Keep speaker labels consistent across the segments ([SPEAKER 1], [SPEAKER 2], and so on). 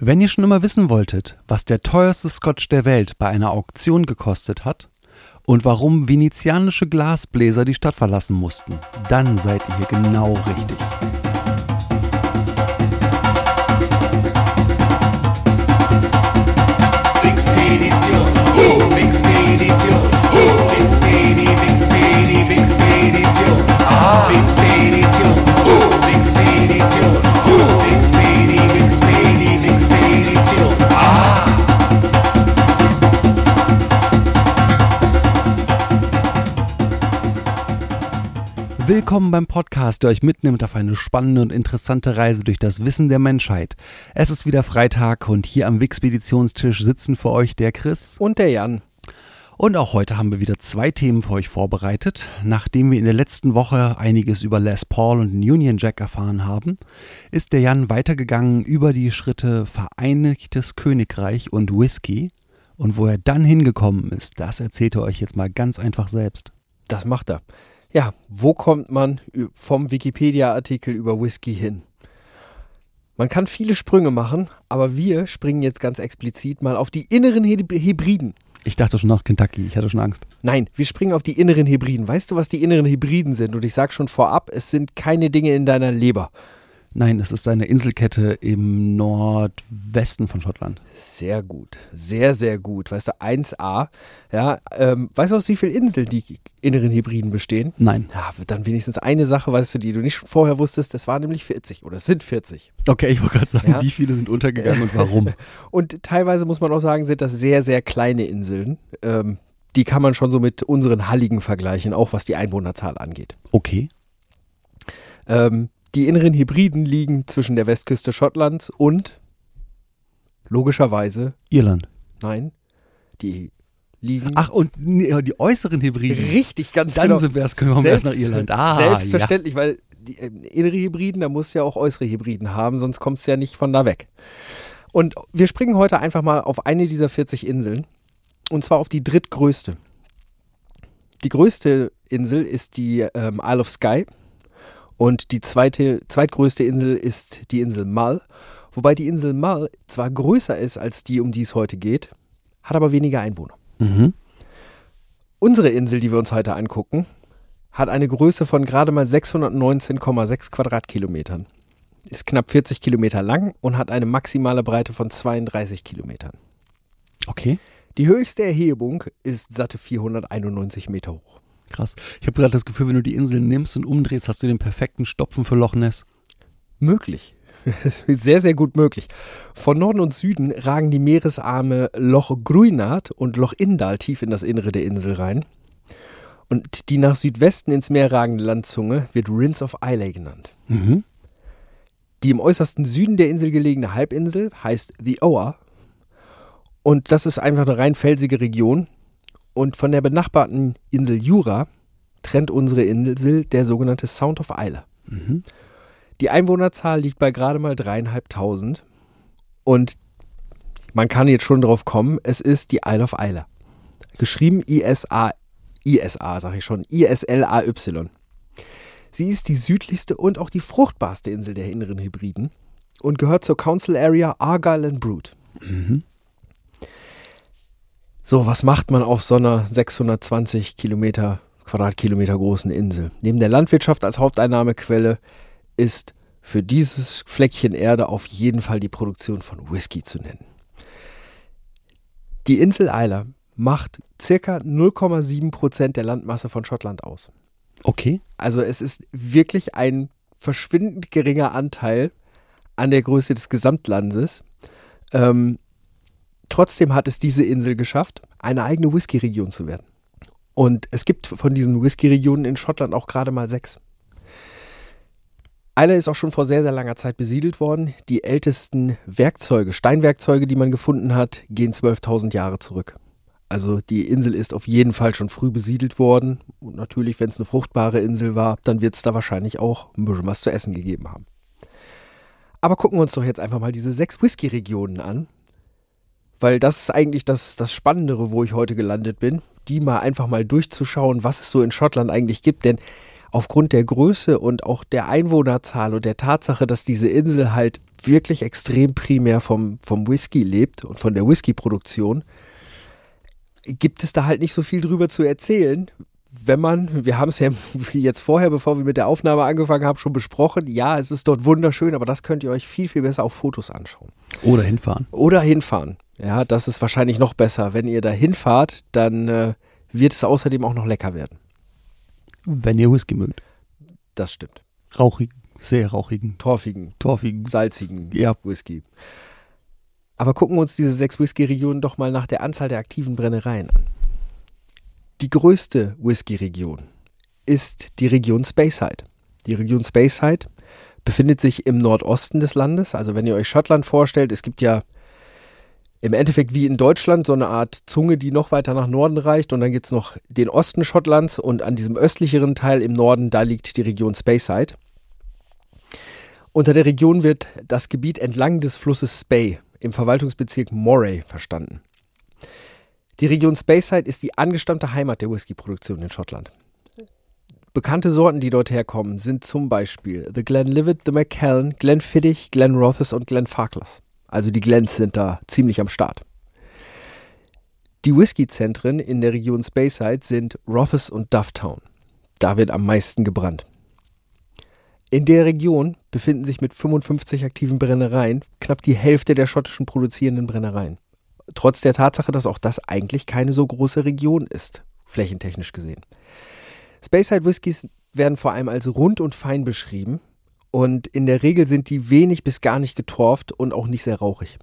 [SPEAKER 1] Wenn ihr schon immer wissen wolltet, was der teuerste Scotch der Welt bei einer Auktion gekostet hat und warum venezianische Glasbläser die Stadt verlassen mussten, dann seid ihr hier genau richtig.
[SPEAKER 2] Ah,
[SPEAKER 1] Willkommen beim Podcast, der euch mitnimmt auf eine spannende und interessante Reise durch das Wissen der Menschheit. Es ist wieder Freitag und hier am Wixpeditionstisch sitzen für euch der Chris.
[SPEAKER 3] Und der Jan.
[SPEAKER 1] Und auch heute haben wir wieder zwei Themen für euch vorbereitet. Nachdem wir in der letzten Woche einiges über Les Paul und den Union Jack erfahren haben, ist der Jan weitergegangen über die Schritte Vereinigtes Königreich und Whisky. Und wo er dann hingekommen ist, das erzählt er euch jetzt mal ganz einfach selbst.
[SPEAKER 3] Das macht er. Ja, wo kommt man vom Wikipedia-Artikel über Whisky hin? Man kann viele Sprünge machen, aber wir springen jetzt ganz explizit mal auf die inneren Hybriden.
[SPEAKER 1] Ich dachte schon nach Kentucky, ich hatte schon Angst.
[SPEAKER 3] Nein, wir springen auf die inneren Hybriden. Weißt du, was die inneren Hybriden sind? Und ich sag schon vorab, es sind keine Dinge in deiner Leber.
[SPEAKER 1] Nein, es ist eine Inselkette im Nordwesten von Schottland.
[SPEAKER 3] Sehr gut, sehr, sehr gut. Weißt du, 1a. Ja, ähm, weißt du, aus wie vielen Inseln die inneren Hybriden bestehen?
[SPEAKER 1] Nein.
[SPEAKER 3] Ja, dann wenigstens eine Sache, weißt du, die du nicht vorher wusstest, das waren nämlich 40 oder es sind 40.
[SPEAKER 1] Okay, ich wollte gerade sagen,
[SPEAKER 3] Ja.
[SPEAKER 1] wie viele sind untergegangen und warum?
[SPEAKER 3] Und teilweise muss man auch sagen, sind das sehr, sehr kleine Inseln. Ähm, die kann man schon so mit unseren Halligen vergleichen, auch was die Einwohnerzahl angeht.
[SPEAKER 1] Okay.
[SPEAKER 3] Ähm, die inneren Hybriden liegen zwischen der Westküste Schottlands und logischerweise,
[SPEAKER 1] Irland.
[SPEAKER 3] nein, die liegen
[SPEAKER 1] Ach, und die äußeren Hybriden.
[SPEAKER 3] richtig ganz
[SPEAKER 1] Dann
[SPEAKER 3] genau.
[SPEAKER 1] erst kommen wir erst nach Irland. Ah,
[SPEAKER 3] selbstverständlich, weil die äh, innere Hybriden, da muss ja auch äußere Hybriden haben, sonst kommst du ja nicht von da weg. Und wir springen heute einfach mal auf eine dieser 40 Inseln und zwar auf die drittgrößte. Die größte Insel ist die ähm, Isle of Skye und die zweite, zweitgrößte Insel ist die Insel Mull, wobei die Insel Mull zwar größer ist als die, um die es heute geht, hat aber weniger Einwohner.
[SPEAKER 1] Mhm.
[SPEAKER 3] Unsere Insel, die wir uns heute angucken, hat eine Größe von gerade mal 619,6 Quadratkilometern. Ist knapp 40 Kilometer lang und hat eine maximale Breite von 32 Kilometern.
[SPEAKER 1] Okay,
[SPEAKER 3] Die höchste Erhebung ist satte 491 Meter hoch.
[SPEAKER 1] Krass. Ich habe gerade das Gefühl, wenn du die Inseln nimmst und umdrehst, hast du den perfekten Stopfen für Loch Ness.
[SPEAKER 3] Möglich. sehr, sehr gut möglich. Von Norden und Süden ragen die Meeresarme Loch Gruinart und Loch Indal tief in das Innere der Insel rein. Und die nach Südwesten ins Meer ragende Landzunge wird Rince of Islay genannt.
[SPEAKER 1] Mhm.
[SPEAKER 3] Die im äußersten Süden der Insel gelegene Halbinsel heißt The Oa. Und das ist einfach eine rein felsige Region. Und von der benachbarten Insel Jura trennt unsere Insel der sogenannte Sound of Islay.
[SPEAKER 1] Mhm.
[SPEAKER 3] Die Einwohnerzahl liegt bei gerade mal dreieinhalbtausend. Und man kann jetzt schon drauf kommen, es ist die Isle of Islay. Geschrieben ISA, ISA, sag ich schon, ISLAY. Sie ist die südlichste und auch die fruchtbarste Insel der inneren Hybriden und gehört zur Council Area Argyll and Brood.
[SPEAKER 1] Mhm.
[SPEAKER 3] So, was macht man auf so einer 620 Kilometer, Quadratkilometer großen Insel? Neben der Landwirtschaft als Haupteinnahmequelle ist für dieses Fleckchen Erde auf jeden Fall die Produktion von Whisky zu nennen. Die Insel Isla macht circa 0,7 Prozent der Landmasse von Schottland aus.
[SPEAKER 1] Okay.
[SPEAKER 3] Also es ist wirklich ein verschwindend geringer Anteil an der Größe des Gesamtlandes. Ähm, trotzdem hat es diese Insel geschafft, eine eigene Whisky-Region zu werden. Und es gibt von diesen Whisky-Regionen in Schottland auch gerade mal sechs. Isla ist auch schon vor sehr, sehr langer Zeit besiedelt worden. Die ältesten Werkzeuge, Steinwerkzeuge, die man gefunden hat, gehen 12.000 Jahre zurück. Also die Insel ist auf jeden Fall schon früh besiedelt worden. Und natürlich, wenn es eine fruchtbare Insel war, dann wird es da wahrscheinlich auch ein bisschen was zu essen gegeben haben. Aber gucken wir uns doch jetzt einfach mal diese sechs Whisky-Regionen an. Weil das ist eigentlich das, das Spannendere, wo ich heute gelandet bin. Die mal einfach mal durchzuschauen, was es so in Schottland eigentlich gibt. Denn aufgrund der Größe und auch der Einwohnerzahl und der Tatsache, dass diese Insel halt wirklich extrem primär vom, vom Whisky lebt und von der Whisky-Produktion, gibt es da halt nicht so viel drüber zu erzählen. Wenn man, wir haben es ja jetzt vorher, bevor wir mit der Aufnahme angefangen haben, schon besprochen, ja, es ist dort wunderschön, aber das könnt ihr euch viel, viel besser auf Fotos anschauen.
[SPEAKER 1] Oder hinfahren.
[SPEAKER 3] Oder hinfahren. Ja, das ist wahrscheinlich noch besser. Wenn ihr da hinfahrt, dann äh, wird es außerdem auch noch lecker werden.
[SPEAKER 1] Wenn ihr Whisky mögt.
[SPEAKER 3] Das stimmt.
[SPEAKER 1] Rauchigen, sehr rauchigen,
[SPEAKER 3] Torfigen,
[SPEAKER 1] torfigen.
[SPEAKER 3] salzigen
[SPEAKER 1] Ja.
[SPEAKER 3] Whisky. Aber gucken wir uns diese sechs Whisky-Regionen doch mal nach der Anzahl der aktiven Brennereien an. Die größte Whisky-Region ist die Region Speyside. Die Region Speyside befindet sich im Nordosten des Landes. Also wenn ihr euch Schottland vorstellt, es gibt ja im Endeffekt wie in Deutschland so eine Art Zunge, die noch weiter nach Norden reicht. Und dann gibt es noch den Osten Schottlands und an diesem östlicheren Teil im Norden, da liegt die Region Speyside. Unter der Region wird das Gebiet entlang des Flusses Spey im Verwaltungsbezirk Moray verstanden. Die Region Speyside ist die angestammte Heimat der Whisky-Produktion in Schottland. Bekannte Sorten, die dort herkommen, sind zum Beispiel The Glenlivet, The Macallan, Glenfiddich, Glenrothes und Glenfarclas. Also die Glens sind da ziemlich am Start. Die Whisky-Zentren in der Region Speyside sind Rothes und Dufftown. Da wird am meisten gebrannt. In der Region befinden sich mit 55 aktiven Brennereien knapp die Hälfte der schottischen produzierenden Brennereien. Trotz der Tatsache, dass auch das eigentlich keine so große Region ist, flächentechnisch gesehen. Speyside Whiskys werden vor allem als rund und fein beschrieben und in der Regel sind die wenig bis gar nicht getorft und auch nicht sehr rauchig.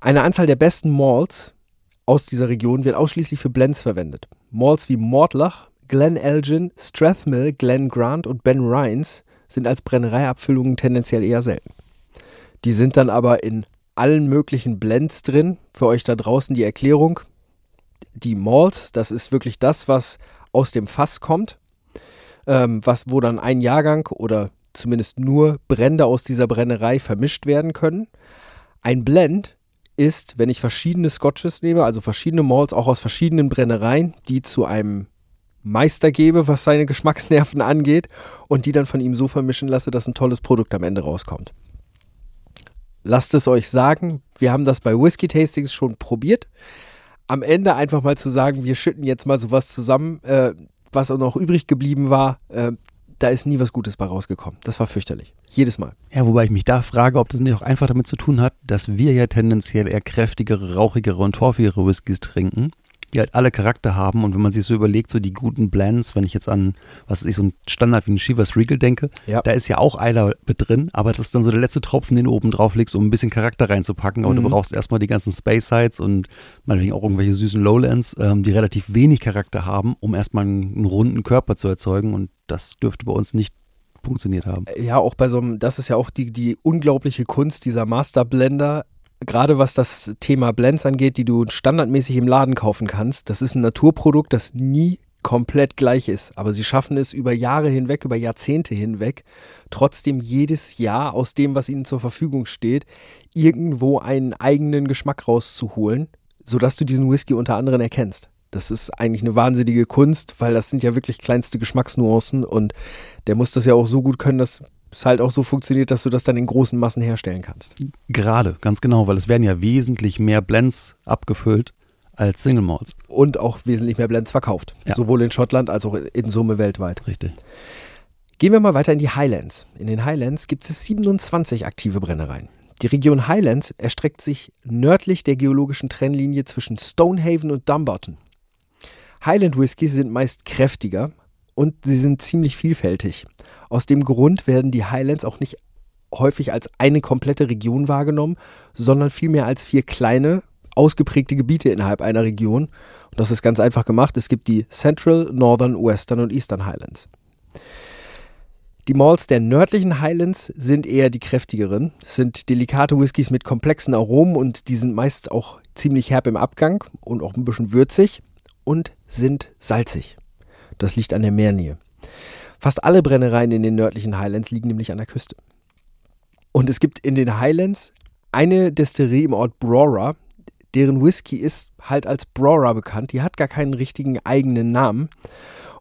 [SPEAKER 3] Eine Anzahl der besten Malts aus dieser Region wird ausschließlich für Blends verwendet. Malts wie Mortlach, Glen Elgin, Strathmill, Glen Grant und Ben Rhines sind als Brennereiabfüllungen tendenziell eher selten. Die sind dann aber in allen möglichen Blends drin. Für euch da draußen die Erklärung. Die Malts, das ist wirklich das, was aus dem Fass kommt, ähm, was, wo dann ein Jahrgang oder zumindest nur Brände aus dieser Brennerei vermischt werden können. Ein Blend ist, wenn ich verschiedene Scotches nehme, also verschiedene Malts auch aus verschiedenen Brennereien, die zu einem Meister gebe, was seine Geschmacksnerven angeht, und die dann von ihm so vermischen lasse, dass ein tolles Produkt am Ende rauskommt. Lasst es euch sagen, wir haben das bei Whisky Tastings schon probiert. Am Ende einfach mal zu sagen, wir schütten jetzt mal sowas zusammen, äh, was auch noch übrig geblieben war, äh, da ist nie was Gutes bei rausgekommen. Das war fürchterlich. Jedes Mal.
[SPEAKER 1] Ja, wobei ich mich da frage, ob das nicht auch einfach damit zu tun hat, dass wir ja tendenziell eher kräftigere, rauchigere und torfigere Whiskys trinken, die halt alle Charakter haben. Und wenn man sich so überlegt, so die guten Blends, wenn ich jetzt an, was weiß ich, so ein Standard wie ein Chivas Regal denke,
[SPEAKER 3] Ja.
[SPEAKER 1] da ist ja auch Eiler mit drin, aber das ist dann so der letzte Tropfen, den du oben drauf legst, um ein bisschen Charakter reinzupacken. Aber
[SPEAKER 3] Mhm.
[SPEAKER 1] du brauchst erstmal die ganzen Space Sides und meinetwegen auch irgendwelche süßen Lowlands, ähm, die relativ wenig Charakter haben, um erstmal einen, einen runden Körper zu erzeugen. Und das dürfte bei uns nicht funktioniert haben.
[SPEAKER 3] Ja, auch bei so einem, das ist ja auch die, die unglaubliche Kunst dieser Master Blender. Gerade was das Thema Blends angeht, die du standardmäßig im Laden kaufen kannst. Das ist ein Naturprodukt, das nie komplett gleich ist. Aber sie schaffen es über Jahre hinweg, über Jahrzehnte hinweg, trotzdem jedes Jahr aus dem, was ihnen zur Verfügung steht, irgendwo einen eigenen Geschmack rauszuholen, sodass du diesen Whisky unter anderem erkennst. Das ist eigentlich eine wahnsinnige Kunst, weil das sind ja wirklich kleinste Geschmacksnuancen und der muss das ja auch so gut können, dass es halt auch so funktioniert, dass du das dann in großen Massen herstellen kannst.
[SPEAKER 1] Gerade, ganz genau, weil es werden ja wesentlich mehr Blends abgefüllt als Single Malts.
[SPEAKER 3] Und auch wesentlich mehr Blends verkauft.
[SPEAKER 1] Ja.
[SPEAKER 3] Sowohl in Schottland als auch in Summe weltweit.
[SPEAKER 1] Richtig.
[SPEAKER 3] Gehen wir mal weiter in die Highlands. In den Highlands gibt es 27 aktive Brennereien. Die Region Highlands erstreckt sich nördlich der geologischen Trennlinie zwischen Stonehaven und Dumbarton. Highland Whiskys sind meist kräftiger und sie sind ziemlich vielfältig. Aus dem Grund werden die Highlands auch nicht häufig als eine komplette Region wahrgenommen, sondern vielmehr als vier kleine, ausgeprägte Gebiete innerhalb einer Region. Und das ist ganz einfach gemacht. Es gibt die Central, Northern, Western und Eastern Highlands. Die Malts der nördlichen Highlands sind eher die kräftigeren. Es sind delikate Whiskys mit komplexen Aromen und die sind meist auch ziemlich herb im Abgang und auch ein bisschen würzig und sind salzig. Das liegt an der Meernähe. Fast alle Brennereien in den nördlichen Highlands liegen nämlich an der Küste. Und es gibt in den Highlands eine Destillerie im Ort Brora, deren Whisky ist halt als Brora bekannt. Die hat gar keinen richtigen eigenen Namen.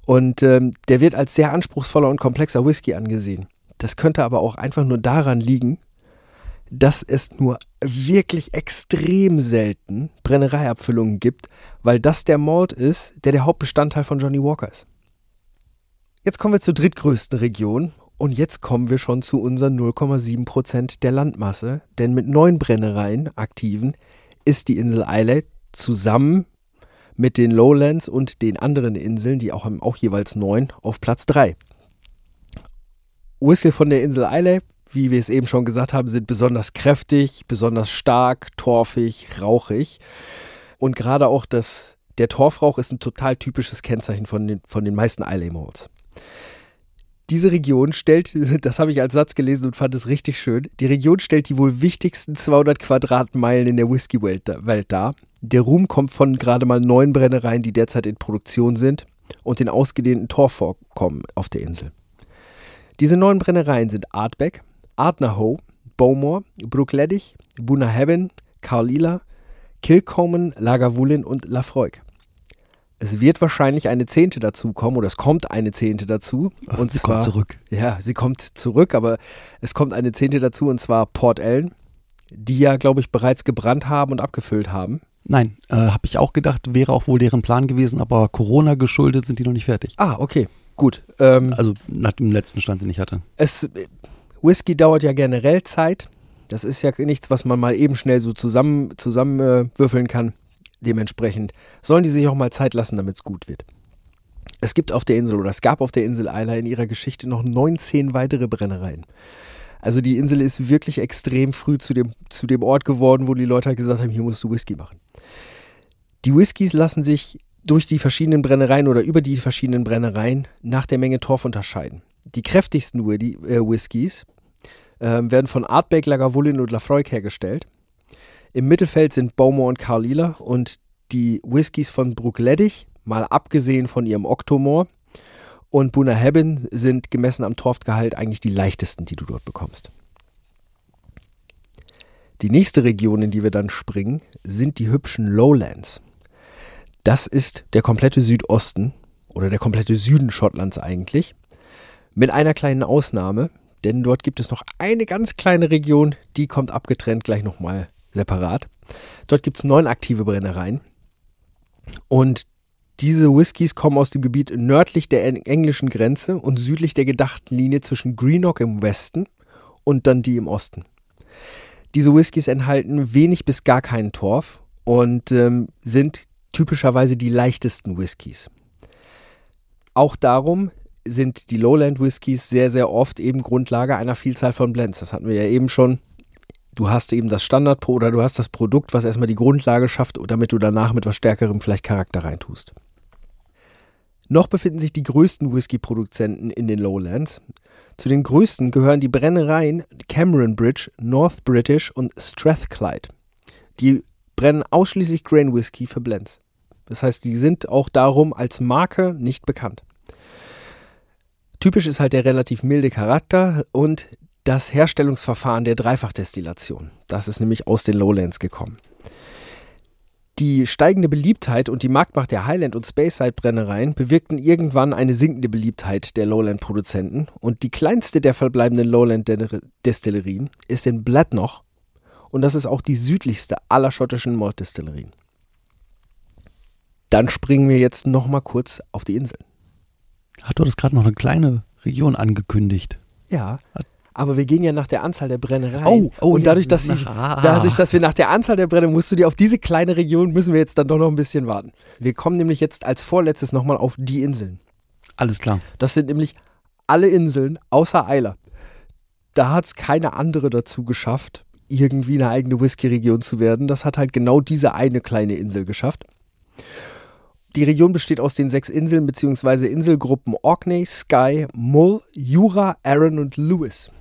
[SPEAKER 3] Und ähm, der wird als sehr anspruchsvoller und komplexer Whisky angesehen. Das könnte aber auch einfach nur daran liegen, dass es nur wirklich extrem selten Brennereiabfüllungen gibt, weil das der Malt ist, der der Hauptbestandteil von Johnny Walker ist. Jetzt kommen wir zur drittgrößten Region und jetzt kommen wir schon zu unseren 0,7 Prozent der Landmasse, denn mit neun Brennereien aktiven ist die Insel Islay zusammen mit den Lowlands und den anderen Inseln, die auch haben auch jeweils neun, auf Platz 3. Whisky von der Insel Islay, wie wir es eben schon gesagt haben, sind besonders kräftig, besonders stark, torfig, rauchig. Und gerade auch das, der Torfrauch ist ein total typisches Kennzeichen von den, von den meisten Islay Malts. Diese Region stellt, das habe ich als Satz gelesen und fand es richtig schön, die Region stellt die wohl wichtigsten 200 Quadratmeilen in der Whisky-Welt dar. Der Ruhm kommt von gerade mal neun Brennereien, die derzeit in Produktion sind und den ausgedehnten Torvorkommen auf der Insel. Diese neun Brennereien sind Artbeck, Ardnahoe, Bowmore, Brookleddich, Bunnahabhain, Carlila, Kilcoman, Lagavulin und Lafroig. Es wird wahrscheinlich eine Zehnte dazu kommen oder es kommt eine Zehnte dazu.
[SPEAKER 1] Ach,
[SPEAKER 3] und
[SPEAKER 1] sie
[SPEAKER 3] zwar,
[SPEAKER 1] kommt zurück.
[SPEAKER 3] Ja, sie kommt zurück, aber es kommt eine Zehnte dazu und zwar Port Ellen, die ja, glaube ich, bereits gebrannt haben und abgefüllt haben.
[SPEAKER 1] Nein, äh, habe ich auch gedacht, wäre auch wohl deren Plan gewesen, aber Corona geschuldet sind die noch nicht fertig.
[SPEAKER 3] Ah, okay, gut. Ähm,
[SPEAKER 1] Also nach dem letzten Stand, den ich hatte.
[SPEAKER 3] es, Whisky dauert ja generell Zeit. Das ist ja nichts, was man mal eben schnell so zusammen, zusammenwürfeln äh, kann. Dementsprechend sollen die sich auch mal Zeit lassen, damit es gut wird. Es gibt auf der Insel oder es gab auf der Insel Isla in ihrer Geschichte noch 19 weitere Brennereien. Also die Insel ist wirklich extrem früh zu dem, zu dem Ort geworden, wo die Leute halt gesagt haben, hier musst du Whisky machen. Die Whiskys lassen sich durch die verschiedenen Brennereien oder über die verschiedenen Brennereien nach der Menge Torf unterscheiden. Die kräftigsten äh, Whiskys ähm, werden von Artbeck, Lagavulin und Lafroig hergestellt. Im Mittelfeld sind Bowmore und Carlila und die Whiskys von Brookleddich, mal abgesehen von ihrem Octomore, und Bunnahabhain sind gemessen am Torfgehalt eigentlich die leichtesten, die du dort bekommst. Die nächste Region, in die wir dann springen, sind die hübschen Lowlands. Das ist der komplette Südosten oder der komplette Süden Schottlands eigentlich. Mit einer kleinen Ausnahme, denn dort gibt es noch eine ganz kleine Region, die kommt abgetrennt gleich nochmal separat. Dort gibt es neun aktive Brennereien. Und diese Whiskys kommen aus dem Gebiet nördlich der eng- englischen Grenze und südlich der gedachten Linie zwischen Greenock im Westen und dann die im Osten. Diese Whiskys enthalten wenig bis gar keinen Torf und ähm, sind typischerweise die leichtesten Whiskys. Auch darum sind die Lowland Whiskys sehr, sehr oft eben Grundlage einer Vielzahl von Blends. Das hatten wir ja eben schon. Du hast eben das Standard oder du hast das Produkt, was erstmal die Grundlage schafft, damit du danach mit was stärkerem vielleicht Charakter reintust. Noch befinden sich die größten Whisky-Produzenten in den Lowlands. Zu den größten gehören die Brennereien Cameron Bridge, North British und Strathclyde. Die brennen ausschließlich Grain Whisky für Blends. Das heißt, die sind auch darum als Marke nicht bekannt. Typisch ist halt der relativ milde Charakter und das Herstellungsverfahren der Dreifachdestillation. Das ist nämlich aus den Lowlands gekommen. Die steigende Beliebtheit und die Marktmacht der Highland- und Speyside-Brennereien bewirkten irgendwann eine sinkende Beliebtheit der Lowland-Produzenten und die kleinste der verbleibenden Lowland-Destillerien ist in Bladnoch und das ist auch die südlichste aller schottischen Maltdestillerien. Dann springen wir jetzt nochmal kurz auf die Inseln.
[SPEAKER 1] Hat du das gerade noch eine kleine Region angekündigt?
[SPEAKER 3] Ja, aber wir gehen ja nach der Anzahl der Brennereien.
[SPEAKER 1] Oh, oh,
[SPEAKER 3] und dadurch, dass, sie,
[SPEAKER 1] ah.
[SPEAKER 3] dadurch, dass wir nach der Anzahl der Brennereien, musst du dir auf diese kleine Region, müssen wir jetzt dann doch noch ein bisschen warten. Wir kommen nämlich jetzt als vorletztes nochmal auf die Inseln.
[SPEAKER 1] Alles klar.
[SPEAKER 3] Das sind nämlich alle Inseln außer Eiler. Da hat es keine andere dazu geschafft, irgendwie eine eigene Whisky-Region zu werden. Das hat halt genau diese eine kleine Insel geschafft. Die Region besteht aus den sechs Inseln bzw. Inselgruppen Orkney, Skye, Mull, Jura, Arran und Lewis.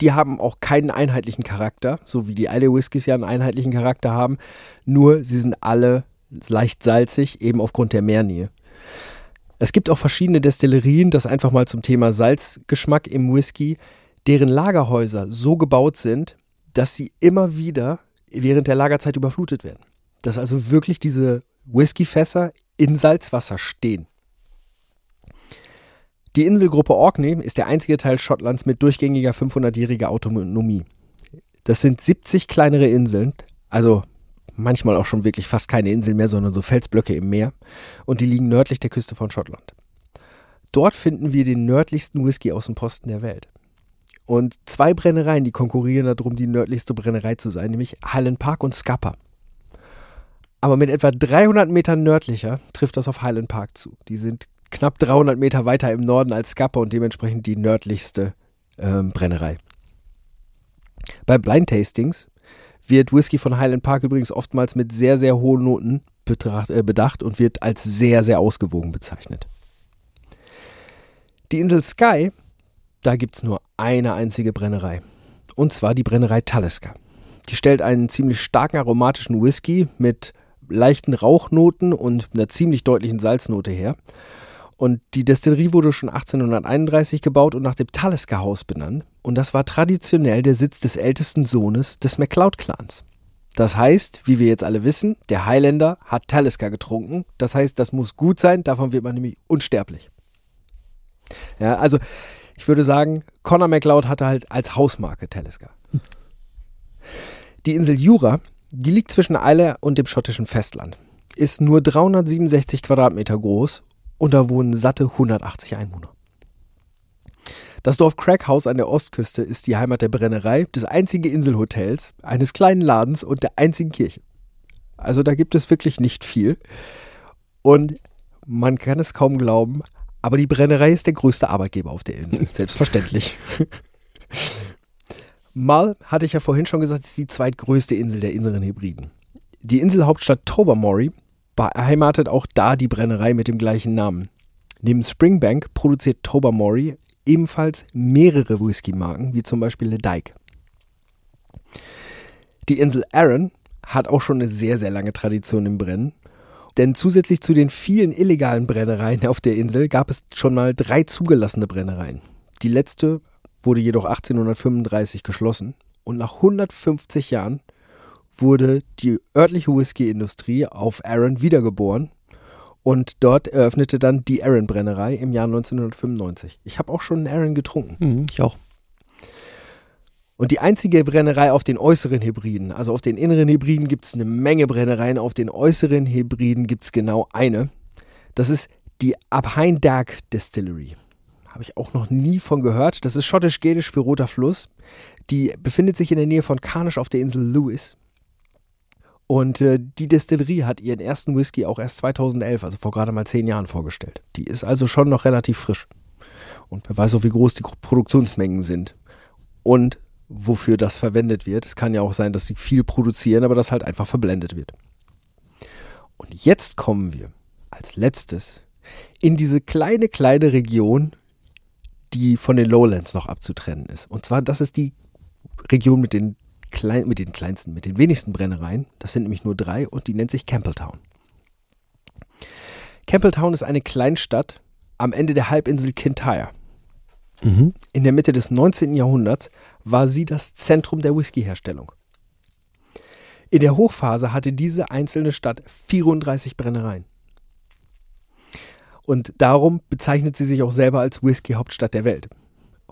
[SPEAKER 3] Die haben auch keinen einheitlichen Charakter, so wie die Isle Whiskys ja einen einheitlichen Charakter haben. Nur sie sind alle leicht salzig, eben aufgrund der Meernähe. Es gibt auch verschiedene Destillerien, das einfach mal zum Thema Salzgeschmack im Whisky, deren Lagerhäuser so gebaut sind, dass sie immer wieder während der Lagerzeit überflutet werden. Dass also wirklich diese Whiskyfässer in Salzwasser stehen. Die Inselgruppe Orkney ist der einzige Teil Schottlands mit durchgängiger 500-jähriger Autonomie. Das sind 70 kleinere Inseln, also manchmal auch schon wirklich fast keine Inseln mehr, sondern so Felsblöcke im Meer. Und die liegen nördlich der Küste von Schottland. Dort finden wir den nördlichsten Whisky-Außenposten der Welt. Und zwei Brennereien, die konkurrieren darum, die nördlichste Brennerei zu sein, nämlich Highland Park und Scapa. Aber mit etwa 300 Metern nördlicher trifft das auf Highland Park zu. Die sind knapp 300 Meter weiter im Norden als Scapa und dementsprechend die nördlichste ähm, Brennerei. Bei Blind Tastings wird Whisky von Highland Park übrigens oftmals mit sehr, sehr hohen Noten betracht, äh, bedacht und wird als sehr, sehr ausgewogen bezeichnet. Die Insel Skye, da gibt es nur eine einzige Brennerei. Und zwar die Brennerei Talisker. Die stellt einen ziemlich starken aromatischen Whisky mit leichten Rauchnoten und einer ziemlich deutlichen Salznote her. Und die Destillerie wurde schon 1831 gebaut und nach dem Talisker-Haus benannt. Und das war traditionell der Sitz des ältesten Sohnes des MacLeod-Clans. Das heißt, wie wir jetzt alle wissen, der Highlander hat Talisker getrunken. Das heißt, das muss gut sein, davon wird man nämlich unsterblich. Ja, also ich würde sagen, Conor MacLeod hatte halt als Hausmarke Talisker. Die Insel Jura, die liegt zwischen Eile und dem schottischen Festland, ist nur 367 Quadratmeter groß und da wohnen satte 180 Einwohner. Das Dorf Crackhouse an der Ostküste ist die Heimat der Brennerei, des einzigen Inselhotels, eines kleinen Ladens und der einzigen Kirche. Also da gibt es wirklich nicht viel. Und man kann es kaum glauben, aber die Brennerei ist der größte Arbeitgeber auf der Insel. Selbstverständlich. Mal, hatte ich ja vorhin schon gesagt, ist die zweitgrößte Insel der inneren Hebriden. Die Inselhauptstadt Tobermory beheimatet auch da die Brennerei mit dem gleichen Namen. Neben Springbank produziert Tobermory ebenfalls mehrere Whisky-Marken, wie zum Beispiel Le Dyke. Die Insel Arran hat auch schon eine sehr, sehr lange Tradition im Brennen. Denn zusätzlich zu den vielen illegalen Brennereien auf der Insel gab es schon mal drei zugelassene Brennereien. Die letzte wurde jedoch 1835 geschlossen und nach 150 Jahren wurde die örtliche Whisky-Industrie auf Arran wiedergeboren und dort eröffnete dann die Arran Brennerei im Jahr 1995. Ich habe auch schon einen Arran getrunken.
[SPEAKER 1] Mhm, ich auch.
[SPEAKER 3] Und die einzige Brennerei auf den äußeren Hybriden, also auf den inneren Hybriden gibt es eine Menge Brennereien, auf den äußeren Hybriden gibt es genau eine. Das ist die Abhain Dark Distillery. Habe ich auch noch nie von gehört. Das ist schottisch-gälisch für Roter Fluss. Die befindet sich in der Nähe von Carnish auf der Insel Lewis. Und äh, die Destillerie hat ihren ersten Whisky auch erst 2011, also vor gerade mal zehn Jahren, vorgestellt. Die ist also schon noch relativ frisch. Und wer weiß auch, wie groß die Produktionsmengen sind. Und wofür das verwendet wird. Es kann ja auch sein, dass sie viel produzieren, aber das halt einfach verblendet wird. Und jetzt kommen wir als letztes in diese kleine, kleine Region, die von den Lowlands noch abzutrennen ist. Und zwar, das ist die Region mit den klein, mit den kleinsten, mit den wenigsten Brennereien. Das sind nämlich nur drei und die nennt sich Campbelltown. Campbelltown ist eine Kleinstadt am Ende der Halbinsel Kintyre.
[SPEAKER 1] Mhm.
[SPEAKER 3] In der Mitte des 19. Jahrhunderts war sie das Zentrum der Whiskyherstellung. In der Hochphase hatte diese einzelne Stadt 34 Brennereien. Und darum bezeichnet sie sich auch selber als Whisky-Hauptstadt der Welt.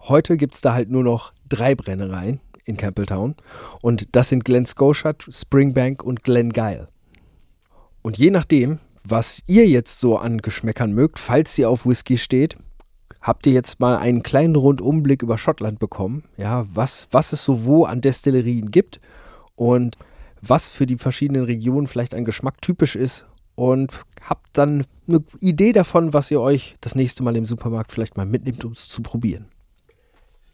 [SPEAKER 3] Heute gibt es da halt nur noch drei Brennereien in Campbelltown. Und das sind Glen Scotia, Springbank und Glen Gyle. Und je nachdem, was ihr jetzt so an Geschmäckern mögt, falls ihr auf Whisky steht, habt ihr jetzt mal einen kleinen Rundumblick über Schottland bekommen. Ja, was, was es so wo an Destillerien gibt und was für die verschiedenen Regionen vielleicht ein Geschmack typisch ist. Und habt dann eine Idee davon, was ihr euch das nächste Mal im Supermarkt vielleicht mal mitnehmt, um es zu probieren.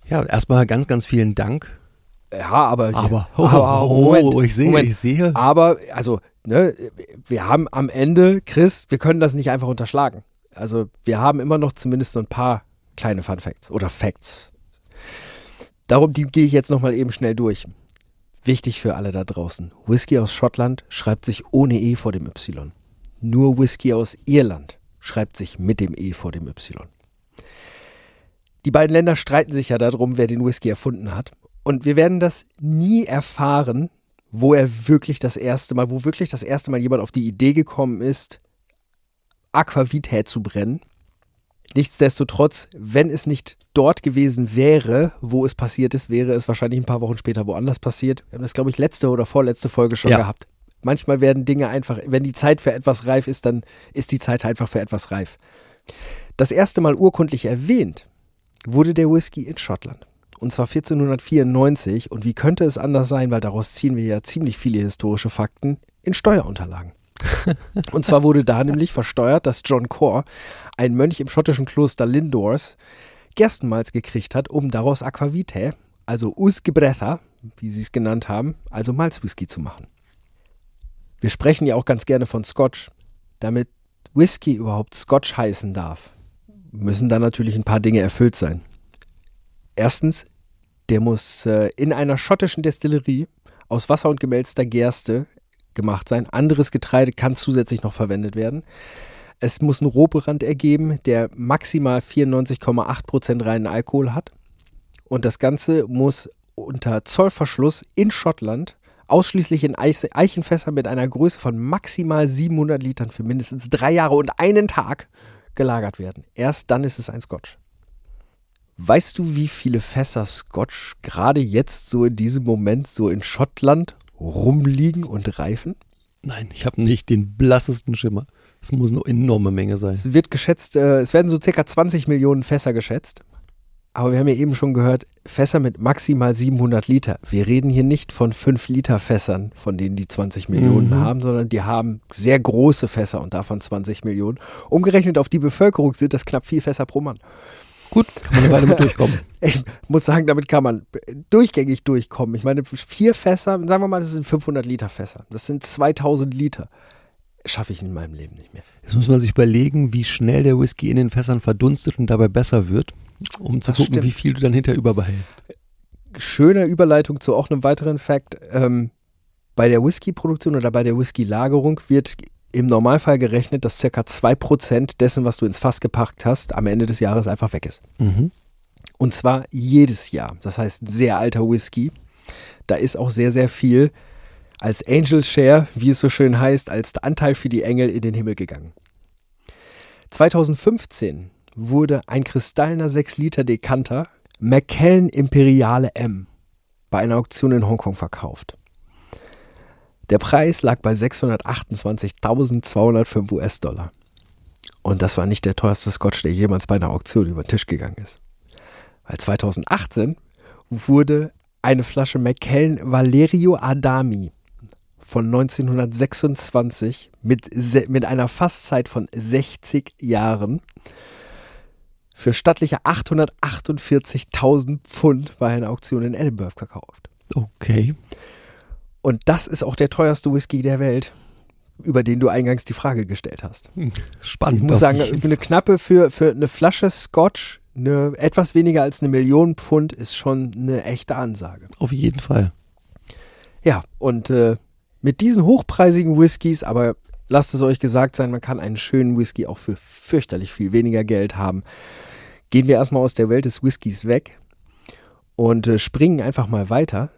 [SPEAKER 1] Ja, erstmal ganz, ganz vielen Dank
[SPEAKER 3] Ja, aber,
[SPEAKER 1] Aber, oh,
[SPEAKER 3] aber
[SPEAKER 1] oh,
[SPEAKER 3] Moment,
[SPEAKER 1] oh, ich sehe,
[SPEAKER 3] Moment.
[SPEAKER 1] ich sehe.
[SPEAKER 3] Aber, also, ne, wir haben am Ende, Chris, wir können das nicht einfach unterschlagen. Also, wir haben immer noch zumindest so ein paar kleine Fun Facts oder Facts. Darum, die gehe ich jetzt nochmal eben schnell durch. Wichtig für alle da draußen. Whisky aus Schottland schreibt sich ohne E vor dem Y. Nur Whisky aus Irland schreibt sich mit dem E vor dem Y. Die beiden Länder streiten sich ja darum, wer den Whisky erfunden hat. Und wir werden das nie erfahren, wo er wirklich das erste Mal, wo wirklich das erste Mal jemand auf die Idee gekommen ist, Aquavitae zu brennen. Nichtsdestotrotz, wenn es nicht dort gewesen wäre, wo es passiert ist, wäre es wahrscheinlich ein paar Wochen später woanders passiert. Wir haben das, glaube ich, letzte oder vorletzte Folge schon
[SPEAKER 1] Ja.
[SPEAKER 3] gehabt. Manchmal werden Dinge einfach, wenn die Zeit für etwas reif ist, dann ist die Zeit einfach für etwas reif. Das erste Mal urkundlich erwähnt wurde der Whisky in Schottland. Und zwar 1494. Und wie könnte es anders sein, weil daraus ziehen wir ja ziemlich viele historische Fakten in Steuerunterlagen. Und zwar wurde da nämlich versteuert, dass John Core, ein Mönch im schottischen Kloster Lindors, Gerstenmalz gekriegt hat, um daraus Aquavitae, also Usgebretha, wie sie es genannt haben, also Malzwhisky zu machen. Wir sprechen ja auch ganz gerne von Scotch. Damit Whisky überhaupt Scotch heißen darf, müssen da natürlich ein paar Dinge erfüllt sein. Erstens, der muss äh, in einer schottischen Destillerie aus Wasser und gemälzter Gerste gemacht sein. Anderes Getreide kann zusätzlich noch verwendet werden. Es muss einen Rohbrand ergeben, der maximal 94,8% reinen Alkohol hat. Und das Ganze muss unter Zollverschluss in Schottland ausschließlich in Eich- Eichenfässern mit einer Größe von maximal 700 Litern für mindestens drei Jahre und einen Tag gelagert werden. Erst dann ist es ein Scotch. Weißt du, wie viele Fässer Scotch gerade jetzt so in diesem Moment so in Schottland rumliegen und reifen?
[SPEAKER 1] Nein, ich habe nicht den blassesten Schimmer. Es muss eine enorme Menge sein.
[SPEAKER 3] Es wird geschätzt, äh, es werden so circa 20 Millionen Fässer geschätzt. Aber wir haben ja eben schon gehört, Fässer mit maximal 700 Liter. Wir reden hier nicht von 5 Liter Fässern, von denen die 20 Millionen
[SPEAKER 1] Mhm.
[SPEAKER 3] haben, sondern die haben sehr große Fässer und davon 20 Millionen. Umgerechnet auf die Bevölkerung sind das knapp vier Fässer pro Mann.
[SPEAKER 1] Gut, kann man eine Weile mit durchkommen.
[SPEAKER 3] Ich muss sagen, damit kann man durchgängig durchkommen. Ich meine, vier Fässer, sagen wir mal, das sind 500 Liter Fässer. Das sind 2000 Liter. Schaffe ich in meinem Leben nicht mehr.
[SPEAKER 1] Jetzt muss man sich überlegen, wie schnell der Whisky in den Fässern verdunstet und dabei besser wird, um zu
[SPEAKER 3] Das
[SPEAKER 1] gucken,
[SPEAKER 3] stimmt.
[SPEAKER 1] wie viel du dann hinter überbehältst.
[SPEAKER 3] schöne Überleitung zu auch einem weiteren Fakt. Ähm, bei der Whisky-Produktion oder bei der Whisky-Lagerung wird im Normalfall gerechnet, dass circa 2% dessen, was du ins Fass gepackt hast, am Ende des Jahres einfach weg ist.
[SPEAKER 1] Mhm.
[SPEAKER 3] Und zwar jedes Jahr. Das heißt, sehr alter Whisky. Da ist auch sehr, sehr viel als Angel Share, wie es so schön heißt, als Anteil für die Engel in den Himmel gegangen. 2015 wurde ein kristallner 6-Liter-Dekanter Macallan Imperiale M bei einer Auktion in Hongkong verkauft. Der Preis lag bei 628.205 US-Dollar. Und das war nicht der teuerste Scotch, der jemals bei einer Auktion über den Tisch gegangen ist. Weil 2018 wurde eine Flasche Macallan Valerio Adami von 1926 mit, mit einer Fasszeit von 60 Jahren für stattliche 848.000 Pfund bei einer Auktion in Edinburgh verkauft.
[SPEAKER 1] Okay.
[SPEAKER 3] Und das ist auch der teuerste Whisky der Welt, über den du eingangs die Frage gestellt hast.
[SPEAKER 1] Hm, Spannend.
[SPEAKER 3] Ich muss sagen, für eine knappe, für, für eine Flasche Scotch, eine, etwas weniger als eine Million Pfund ist schon eine echte Ansage.
[SPEAKER 1] Auf jeden Fall.
[SPEAKER 3] Ja, und äh, mit diesen hochpreisigen Whiskys, aber lasst es euch gesagt sein, man kann einen schönen Whisky auch für fürchterlich viel weniger Geld haben. Gehen wir erstmal aus der Welt des Whiskys weg und äh, springen einfach mal weiter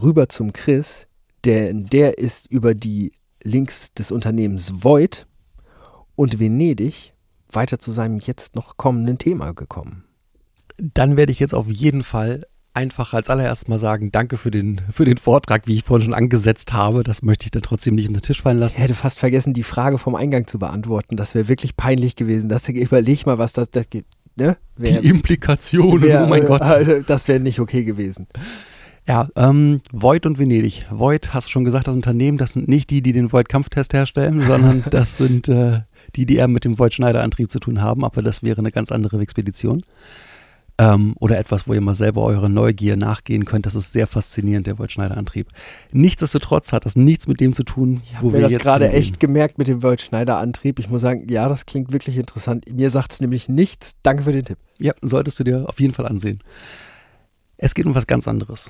[SPEAKER 3] rüber zum Chris, denn der ist über die Links des Unternehmens Void und Venedig weiter zu seinem jetzt noch kommenden Thema gekommen.
[SPEAKER 1] Dann werde ich jetzt auf jeden Fall einfach als allererstes mal sagen, danke für den, für den Vortrag, wie ich vorhin schon angesetzt habe. Das möchte ich dann trotzdem nicht in den Tisch fallen
[SPEAKER 3] Ich
[SPEAKER 1] lassen.
[SPEAKER 3] hätte fast vergessen, die Frage vom Eingang zu beantworten. Das wäre wirklich peinlich gewesen. Das, überleg mal, was das, das geht. Ne? Wär,
[SPEAKER 1] Die Implikationen,
[SPEAKER 3] wär,
[SPEAKER 1] oh mein
[SPEAKER 3] äh,
[SPEAKER 1] Gott.
[SPEAKER 3] äh, Das wäre nicht okay gewesen.
[SPEAKER 1] Ja, ähm, Void und Venedig. Void, hast du schon gesagt, das Unternehmen, das sind nicht die, die den Void-Kampftest herstellen, sondern das sind äh, die, die eher mit dem Void-Schneiderantrieb zu tun haben, aber das wäre eine ganz andere Expedition. ähm, oder etwas, wo ihr mal selber eurer Neugier nachgehen könnt. Das ist sehr faszinierend, der Volt-Schneider-Antrieb. Nichtsdestotrotz hat das nichts mit dem zu tun,
[SPEAKER 3] Ich
[SPEAKER 1] wo wir
[SPEAKER 3] das
[SPEAKER 1] jetzt
[SPEAKER 3] gerade
[SPEAKER 1] hingehen.
[SPEAKER 3] echt gemerkt mit dem Volt-Schneider-Antrieb. Ich muss sagen, ja, das klingt wirklich interessant. Mir sagt es nämlich nichts. Danke für den Tipp.
[SPEAKER 1] Ja, solltest du dir auf jeden Fall ansehen. Es geht um was ganz anderes.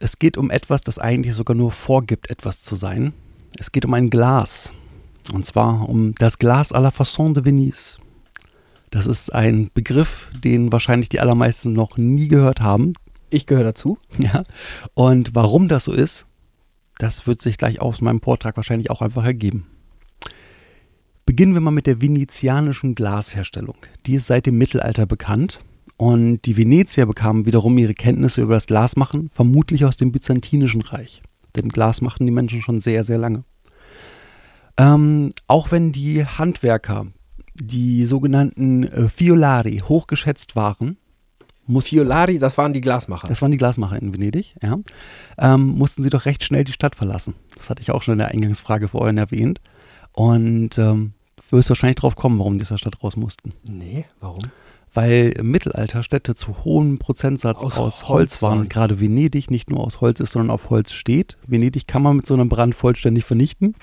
[SPEAKER 1] Es geht um etwas, das eigentlich sogar nur vorgibt, etwas zu sein. Es geht um ein Glas. Und zwar um das Glas à la Façon de Venise. Das ist ein Begriff, den wahrscheinlich die allermeisten noch nie gehört haben.
[SPEAKER 3] Ich gehöre dazu.
[SPEAKER 1] Ja. Und warum das so ist, das wird sich gleich aus meinem Vortrag wahrscheinlich auch einfach ergeben. Beginnen wir mal mit der venezianischen Glasherstellung. Die ist seit dem Mittelalter bekannt. Und die Venezier bekamen wiederum ihre Kenntnisse über das Glasmachen vermutlich aus dem Byzantinischen Reich. Denn Glas machten die Menschen schon sehr, sehr lange. Ähm, auch wenn die Handwerker, die sogenannten äh, Fiolari, hochgeschätzt waren, mussten
[SPEAKER 3] Fiolari, das waren die Glasmacher.
[SPEAKER 1] das waren die Glasmacher in Venedig, ja. Ähm, mussten sie doch recht schnell die Stadt verlassen. Das hatte ich auch schon in der Eingangsfrage vorhin erwähnt. Und ähm, du wirst wahrscheinlich drauf kommen, warum die aus der Stadt raus mussten.
[SPEAKER 3] nee, warum?
[SPEAKER 1] Weil im Mittelalter Städte zu hohem Prozentsatz
[SPEAKER 3] Aus
[SPEAKER 1] aus,
[SPEAKER 3] Holz
[SPEAKER 1] Holz waren.
[SPEAKER 3] waren.
[SPEAKER 1] Und gerade Venedig nicht nur aus Holz ist, sondern auf Holz steht. Venedig kann man mit so einem Brand vollständig vernichten.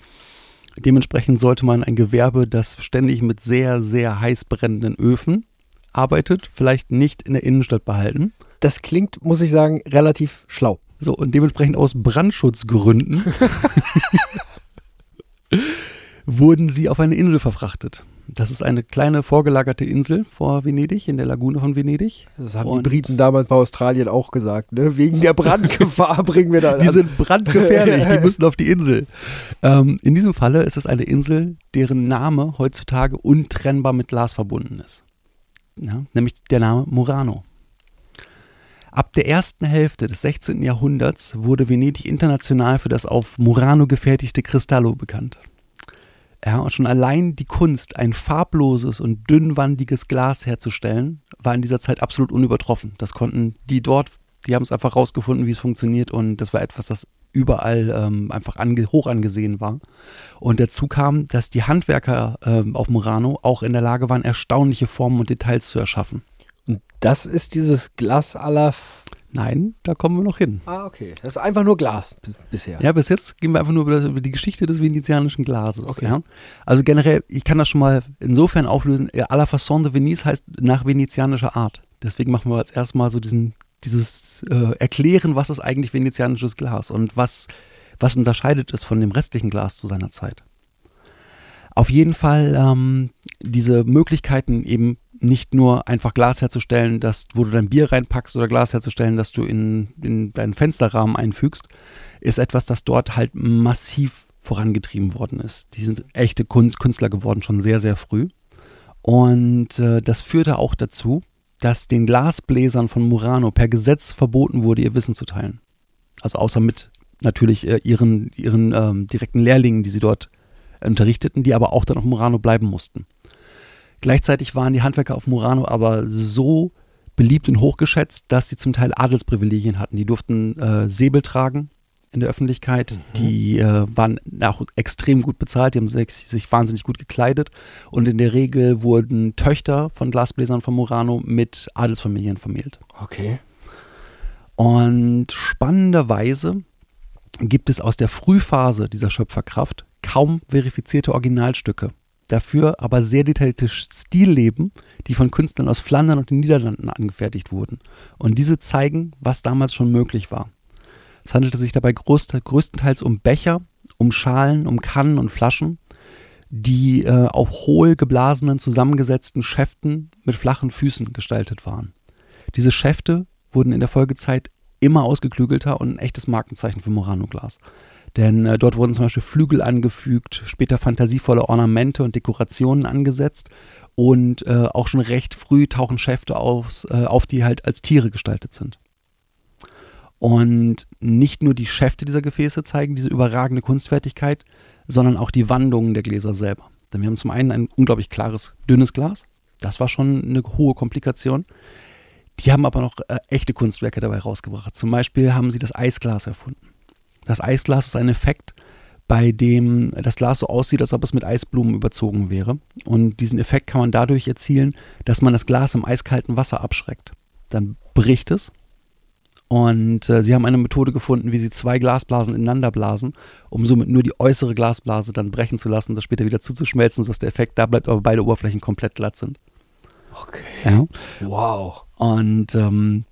[SPEAKER 1] Dementsprechend sollte man ein Gewerbe, das ständig mit sehr, sehr heiß brennenden Öfen arbeitet, vielleicht nicht in der Innenstadt behalten.
[SPEAKER 3] Das klingt, muss ich sagen, relativ schlau.
[SPEAKER 1] So, und dementsprechend aus Brandschutzgründen wurden sie auf eine Insel verfrachtet. Das ist eine kleine vorgelagerte Insel vor Venedig, in der Lagune von Venedig.
[SPEAKER 3] Das haben
[SPEAKER 1] Und
[SPEAKER 3] die Briten damals bei Australien auch gesagt. Ne? Wegen der Brandgefahr bringen wir da.
[SPEAKER 1] Die sind brandgefährlich, die müssen auf die Insel. Ähm, in diesem Falle ist es eine Insel, deren Name heutzutage untrennbar mit Glas verbunden ist. Ja, nämlich der Name Murano. Ab der ersten Hälfte des 16. Jahrhunderts wurde Venedig international für das auf Murano gefertigte Cristallo bekannt. Ja, und schon allein die Kunst, ein farbloses und dünnwandiges Glas herzustellen, war in dieser Zeit absolut unübertroffen. Das konnten die dort, die haben es einfach rausgefunden, wie es funktioniert und das war etwas, das überall ähm, einfach ange hoch angesehen war. Und dazu kam, dass die Handwerker ähm, auf Murano auch in der Lage waren, erstaunliche Formen und Details zu erschaffen.
[SPEAKER 3] Und das ist dieses Glas. F-
[SPEAKER 1] Nein, da kommen wir noch hin.
[SPEAKER 3] Ah, okay. Das ist einfach nur Glas bis, bisher.
[SPEAKER 1] Ja, bis jetzt gehen wir einfach nur über, das, über die Geschichte des venezianischen Glases.
[SPEAKER 3] Okay.
[SPEAKER 1] Ja? Also generell, ich kann das schon mal insofern auflösen, äh, à la façon de Venise heißt nach venezianischer Art. Deswegen machen wir als erstes mal so diesen, dieses äh, Erklären, was ist eigentlich venezianisches Glas und was, was unterscheidet es von dem restlichen Glas zu seiner Zeit. Auf jeden Fall ähm, diese Möglichkeiten eben nicht nur einfach Glas herzustellen, dass, wo du dein Bier reinpackst oder Glas herzustellen, das du in, in deinen Fensterrahmen einfügst, ist etwas, das dort halt massiv vorangetrieben worden ist. Die sind echte Kunst, Künstler geworden, schon sehr, sehr früh. Und äh, das führte auch dazu, dass den Glasbläsern von Murano per Gesetz verboten wurde, ihr Wissen zu teilen. Also außer mit natürlich äh, ihren, ihren ähm, direkten Lehrlingen, die sie dort unterrichteten, die aber auch dann auf Murano bleiben mussten. Gleichzeitig waren die Handwerker auf Murano aber so beliebt und hochgeschätzt, dass sie zum Teil Adelsprivilegien hatten. Die durften äh, Säbel tragen in der Öffentlichkeit. Die äh, waren auch extrem gut bezahlt, die haben sich, sich wahnsinnig gut gekleidet. Und in der Regel wurden Töchter von Glasbläsern von Murano mit Adelsfamilien vermählt.
[SPEAKER 3] Okay.
[SPEAKER 1] Und spannenderweise gibt es aus der Frühphase dieser Schöpferkraft kaum verifizierte Originalstücke. Dafür aber sehr detaillierte Stilleben, die von Künstlern aus Flandern und den Niederlanden angefertigt wurden. Und diese zeigen, was damals schon möglich war. Es handelte sich dabei größtenteils um Becher, um Schalen, um Kannen und Flaschen, die äh, auf hohl geblasenen, zusammengesetzten Schäften mit flachen Füßen gestaltet waren. Diese Schäfte wurden in der Folgezeit immer ausgeklügelter und ein echtes Markenzeichen für Murano-Glas. Denn äh, dort wurden zum Beispiel Flügel angefügt, später fantasievolle Ornamente und Dekorationen angesetzt und äh, auch schon recht früh tauchen Schäfte aus, äh, auf, die halt als Tiere gestaltet sind. Und nicht nur die Schäfte dieser Gefäße zeigen diese überragende Kunstfertigkeit, sondern auch die Wandungen der Gläser selber. Denn wir haben zum einen ein unglaublich klares, dünnes Glas. Das war schon eine hohe Komplikation. Die haben aber noch äh, echte Kunstwerke dabei rausgebracht. Zum Beispiel haben sie das Eisglas erfunden. Das Eisglas ist ein Effekt, bei dem das Glas so aussieht, als ob es mit Eisblumen überzogen wäre. Und diesen Effekt kann man dadurch erzielen, dass man das Glas im eiskalten Wasser abschreckt. dann bricht es. Und äh, sie haben eine Methode gefunden, wie sie zwei Glasblasen ineinander blasen, um somit nur die äußere Glasblase dann brechen zu lassen, das später wieder zuzuschmelzen, sodass der Effekt da bleibt, aber beide Oberflächen komplett glatt sind.
[SPEAKER 3] Okay.
[SPEAKER 1] Ja.
[SPEAKER 3] Wow.
[SPEAKER 1] Und ähm,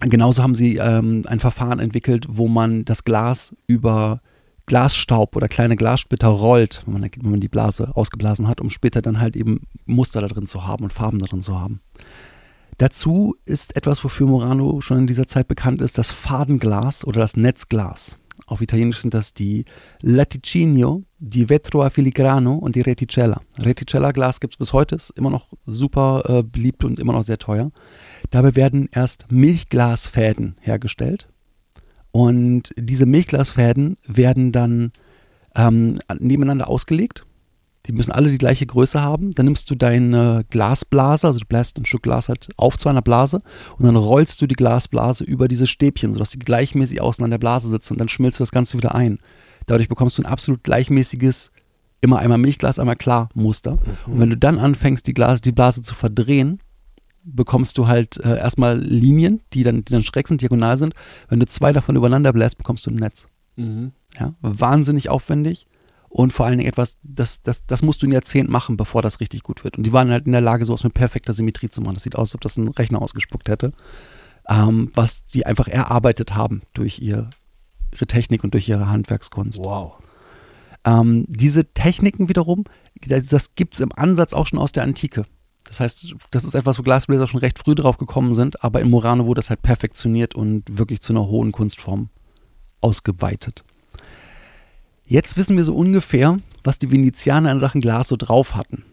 [SPEAKER 1] genauso haben sie ähm, ein Verfahren entwickelt, wo man das Glas über Glasstaub oder kleine Glassplitter rollt, wenn man, wenn man die Blase ausgeblasen hat, um später dann halt eben Muster da drin zu haben und Farben da drin zu haben. Dazu ist etwas, wofür Murano schon in dieser Zeit bekannt ist, das Fadenglas oder das Netzglas. Auf Italienisch sind das die Latticino, die Vetro a Filigrano und die Reticella. Reticella-Glas gibt es bis heute, ist immer noch super äh, beliebt und immer noch sehr teuer. Dabei werden erst Milchglasfäden hergestellt. Und diese Milchglasfäden werden dann ähm, nebeneinander ausgelegt die müssen alle die gleiche Größe haben. Dann nimmst du deine Glasblase, also du bläst ein Stück Glas halt auf zu einer Blase und dann rollst du die Glasblase über diese Stäbchen, sodass sie gleichmäßig außen an der Blase sitzen und dann schmilzt du das Ganze wieder ein. Dadurch bekommst du ein absolut gleichmäßiges, immer einmal Milchglas, einmal klar Muster. Mhm. Und wenn du dann anfängst, die, Glas, die Blase zu verdrehen, bekommst du halt äh, erstmal Linien, die dann, die dann schräg sind, diagonal sind. Wenn du zwei davon übereinander bläst, bekommst du ein Netz. Mhm. Ja, wahnsinnig aufwendig und vor allen Dingen etwas, das, das, das musst du ein Jahrzehnt machen, bevor das richtig gut wird. Und die waren halt in der Lage, sowas mit perfekter Symmetrie zu machen. Das sieht aus, als ob das ein Rechner ausgespuckt hätte. Ähm, was die einfach erarbeitet haben durch ihre Technik und durch ihre Handwerkskunst.
[SPEAKER 3] Wow.
[SPEAKER 1] Ähm, diese Techniken wiederum, das, das gibt es im Ansatz auch schon aus der Antike. Das heißt, das ist etwas, wo Glasbläser schon recht früh drauf gekommen sind, aber in Murano wurde das halt perfektioniert und wirklich zu einer hohen Kunstform ausgeweitet. Jetzt wissen wir so ungefähr, was die Venezianer in Sachen Glas so drauf hatten.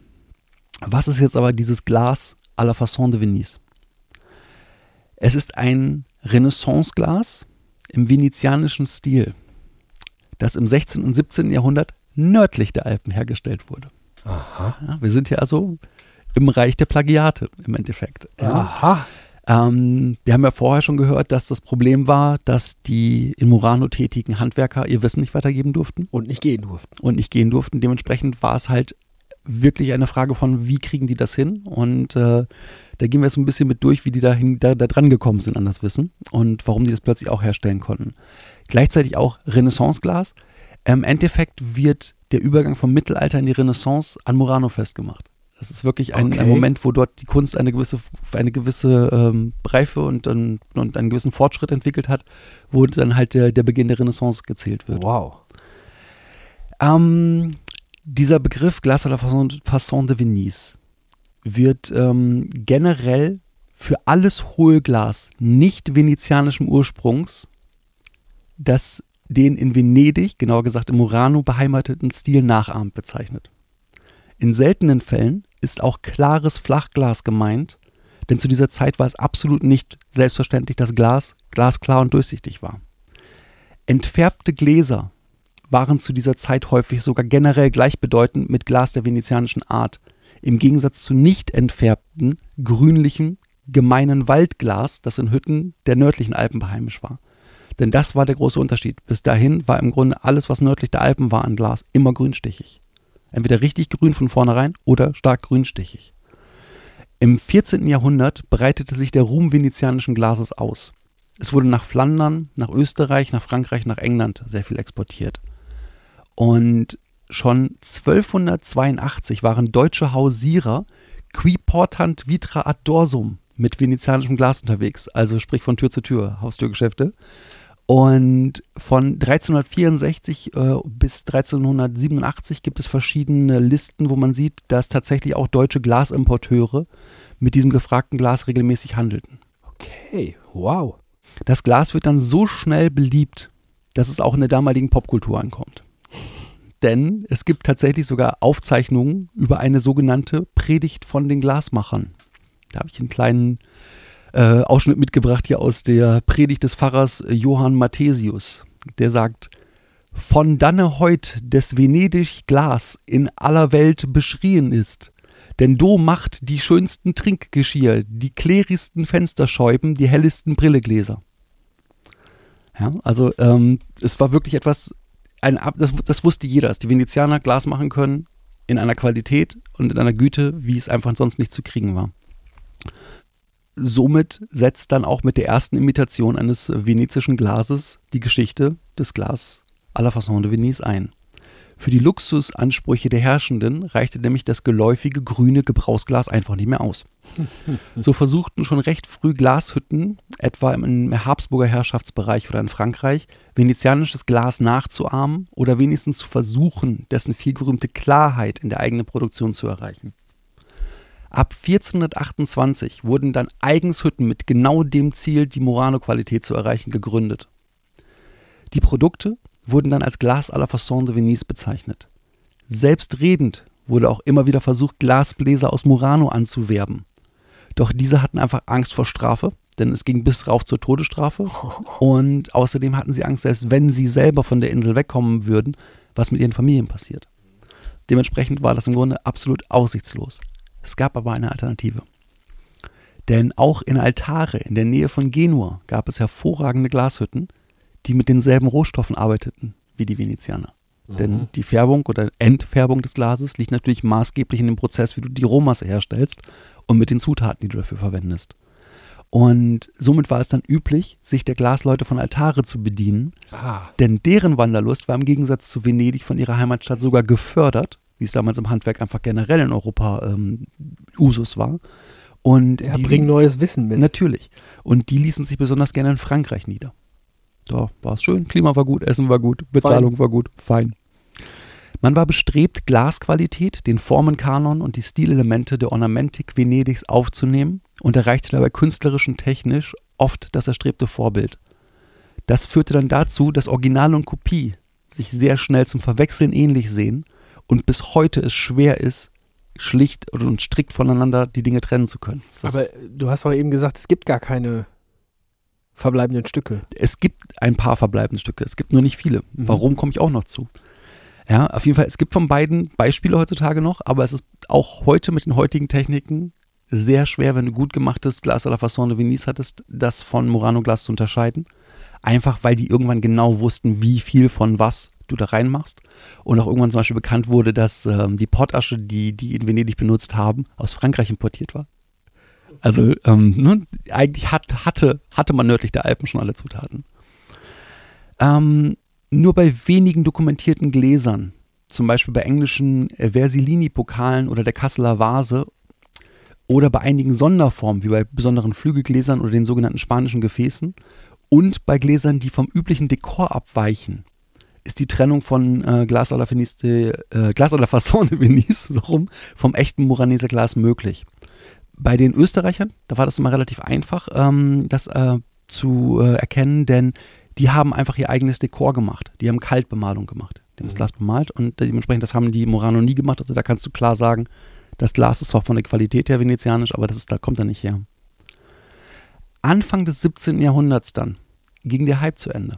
[SPEAKER 1] Was ist jetzt aber dieses Glas à la Façon de Venise? Es ist ein Renaissance-Glas im venezianischen Stil, das im 16. und 17. Jahrhundert nördlich der Alpen hergestellt wurde.
[SPEAKER 3] Aha.
[SPEAKER 1] Ja, wir sind ja also im Reich der Plagiate im Endeffekt. Ja.
[SPEAKER 3] Aha.
[SPEAKER 1] Ähm, wir haben ja vorher schon gehört, dass das Problem war, dass die in Murano tätigen Handwerker ihr Wissen nicht weitergeben durften.
[SPEAKER 3] Und nicht gehen durften.
[SPEAKER 1] Und nicht gehen durften. Dementsprechend war es halt wirklich eine Frage von, wie kriegen die das hin? Und äh, da gehen wir jetzt ein bisschen mit durch, wie die da, da, da dran gekommen sind an das Wissen und warum die das plötzlich auch herstellen konnten. Gleichzeitig auch Renaissance-Glas. Im Endeffekt wird der Übergang vom Mittelalter in die Renaissance an Murano festgemacht. Das ist wirklich ein, okay. ein, Moment, wo dort die Kunst eine gewisse, eine gewisse ähm, Reife und, und, und, einen gewissen Fortschritt entwickelt hat, wo dann halt der, der Beginn der Renaissance gezählt wird.
[SPEAKER 3] Wow.
[SPEAKER 1] Ähm, dieser Begriff Glace à la Façon de Venise wird ähm, generell für alles Hohlglas nicht venezianischem Ursprungs, das den in Venedig, genauer gesagt im Murano beheimateten Stil nachahmt, bezeichnet. In seltenen Fällen ist auch klares Flachglas gemeint, denn zu dieser Zeit war es absolut nicht selbstverständlich, dass Glas glasklar und durchsichtig war. Entfärbte Gläser waren zu dieser Zeit häufig sogar generell gleichbedeutend mit Glas der venezianischen Art, im Gegensatz zu nicht entfärbten, grünlichen, gemeinen Waldglas, das in Hütten der nördlichen Alpen beheimisch war. Denn das war der große Unterschied. Bis dahin war im Grunde alles, was nördlich der Alpen war an Glas, immer grünstichig. Entweder richtig grün von vornherein oder stark grünstichig. Im 14. Jahrhundert breitete sich der Ruhm venezianischen Glases aus. Es wurde nach Flandern, nach Österreich, nach Frankreich, nach England sehr viel exportiert. Und schon 1282 waren deutsche Hausierer qui portant vitra ad dorsum mit venezianischem Glas unterwegs, also sprich von Tür zu Tür, Haustürgeschäfte. Und von 1364 äh, bis 1387 gibt es verschiedene Listen, wo man sieht, dass tatsächlich auch deutsche Glasimporteure mit diesem gefragten Glas regelmäßig handelten.
[SPEAKER 3] Okay, wow.
[SPEAKER 1] Das Glas wird dann so schnell beliebt, dass es auch in der damaligen Popkultur ankommt. Denn es gibt tatsächlich sogar Aufzeichnungen über eine sogenannte Predigt von den Glasmachern. Da habe ich einen kleinen äh, Ausschnitt mitgebracht hier aus der Predigt des Pfarrers Johann Mathesius. Der sagt, von danne heut des Venedig Glas in aller Welt beschrien ist. Denn do macht die schönsten Trinkgeschirr, die klärigsten Fensterscheiben, die hellesten Brillegläser. Ja, also ähm, es war wirklich etwas, ein, das, das wusste jeder, dass die Venezianer Glas machen können in einer Qualität und in einer Güte, wie es einfach sonst nicht zu kriegen war. Somit setzt dann auch mit der ersten Imitation eines venezischen Glases die Geschichte des Glas à la Façon de Venise ein. Für die Luxusansprüche der Herrschenden reichte nämlich das geläufige grüne Gebrauchsglas einfach nicht mehr aus. So versuchten schon recht früh Glashütten, etwa im Habsburger Herrschaftsbereich oder in Frankreich, venezianisches Glas nachzuahmen oder wenigstens zu versuchen, dessen vielgerühmte Klarheit in der eigenen Produktion zu erreichen. Ab 1428 wurden dann eigens Hütten mit genau dem Ziel, die Murano-Qualität zu erreichen, gegründet. Die Produkte wurden dann als Glas à la Façon de Venise bezeichnet. Selbstredend wurde auch immer wieder versucht, Glasbläser aus Murano anzuwerben. Doch diese hatten einfach Angst vor Strafe, denn es ging bis rauf zur Todesstrafe. Und außerdem hatten sie Angst, selbst wenn sie selber von der Insel wegkommen würden, was mit ihren Familien passiert. Dementsprechend war das im Grunde absolut aussichtslos. Es gab aber eine Alternative. Denn auch in Altare in der Nähe von Genua gab es hervorragende Glashütten, die mit denselben Rohstoffen arbeiteten wie die Venezianer. Mhm. Denn die Färbung oder Entfärbung des Glases liegt natürlich maßgeblich in dem Prozess, wie du die Rohmasse herstellst und mit den Zutaten, die du dafür verwendest. Und somit war es dann üblich, sich der Glasleute von Altare zu bedienen,
[SPEAKER 3] Ah.
[SPEAKER 1] denn deren Wanderlust war im Gegensatz zu Venedig von ihrer Heimatstadt sogar gefördert, wie es damals im Handwerk einfach generell in Europa ähm, Usus war. Und
[SPEAKER 3] Ja,
[SPEAKER 1] die,
[SPEAKER 3] bringen neues Wissen mit.
[SPEAKER 1] Natürlich. Und die ließen sich besonders gerne in Frankreich nieder. Da war es schön, Klima war gut, Essen war gut, Bezahlung war gut, fein. Man war bestrebt, Glasqualität, den Formenkanon und die Stilelemente der Ornamentik Venedigs aufzunehmen und erreichte dabei künstlerisch und technisch oft das erstrebte Vorbild. Das führte dann dazu, dass Original und Kopie sich sehr schnell zum Verwechseln ähnlich sehen und bis heute es schwer ist, schlicht und strikt voneinander die Dinge trennen zu können. Das
[SPEAKER 3] Aber du hast doch eben gesagt, es gibt gar keine verbleibenden Stücke.
[SPEAKER 1] es gibt ein paar verbleibende Stücke, es gibt nur nicht viele.
[SPEAKER 3] Mhm.
[SPEAKER 1] Warum komme ich auch noch zu? Ja, auf jeden Fall, es gibt von beiden Beispiele heutzutage noch, aber es ist auch heute mit den heutigen Techniken sehr schwer, wenn du gut gemachtes Glas à la Façon de Venise hattest, das von Murano Glas zu unterscheiden. Einfach, weil die irgendwann genau wussten, wie viel von was du da reinmachst. Und auch irgendwann zum Beispiel bekannt wurde, dass ähm, die Pottasche, die die in Venedig benutzt haben, aus Frankreich importiert war. Also ähm, ne, eigentlich hat, hatte, hatte man nördlich der Alpen schon alle Zutaten. Ähm, nur bei wenigen dokumentierten Gläsern, zum Beispiel bei englischen Versilini-Pokalen oder der Kasseler Vase oder bei einigen Sonderformen, wie bei besonderen Flügelgläsern oder den sogenannten spanischen Gefäßen und bei Gläsern, die vom üblichen Dekor abweichen, ist die Trennung von äh, Glas à la Venise, äh, Glas à la Façon de Venise, so rum, vom echten Muraneser Glas möglich. Bei den Österreichern, da war das immer relativ einfach, ähm, das äh, zu äh, erkennen, denn die haben einfach ihr eigenes Dekor gemacht. Die haben Kaltbemalung gemacht. Die haben das
[SPEAKER 3] Mhm.
[SPEAKER 1] Glas bemalt und dementsprechend, das haben die Murano nie gemacht. Also da kannst du klar sagen, das Glas ist zwar von der Qualität her venezianisch, aber das ist, da kommt er nicht her. Anfang des 17. Jahrhunderts dann ging der Hype zu Ende.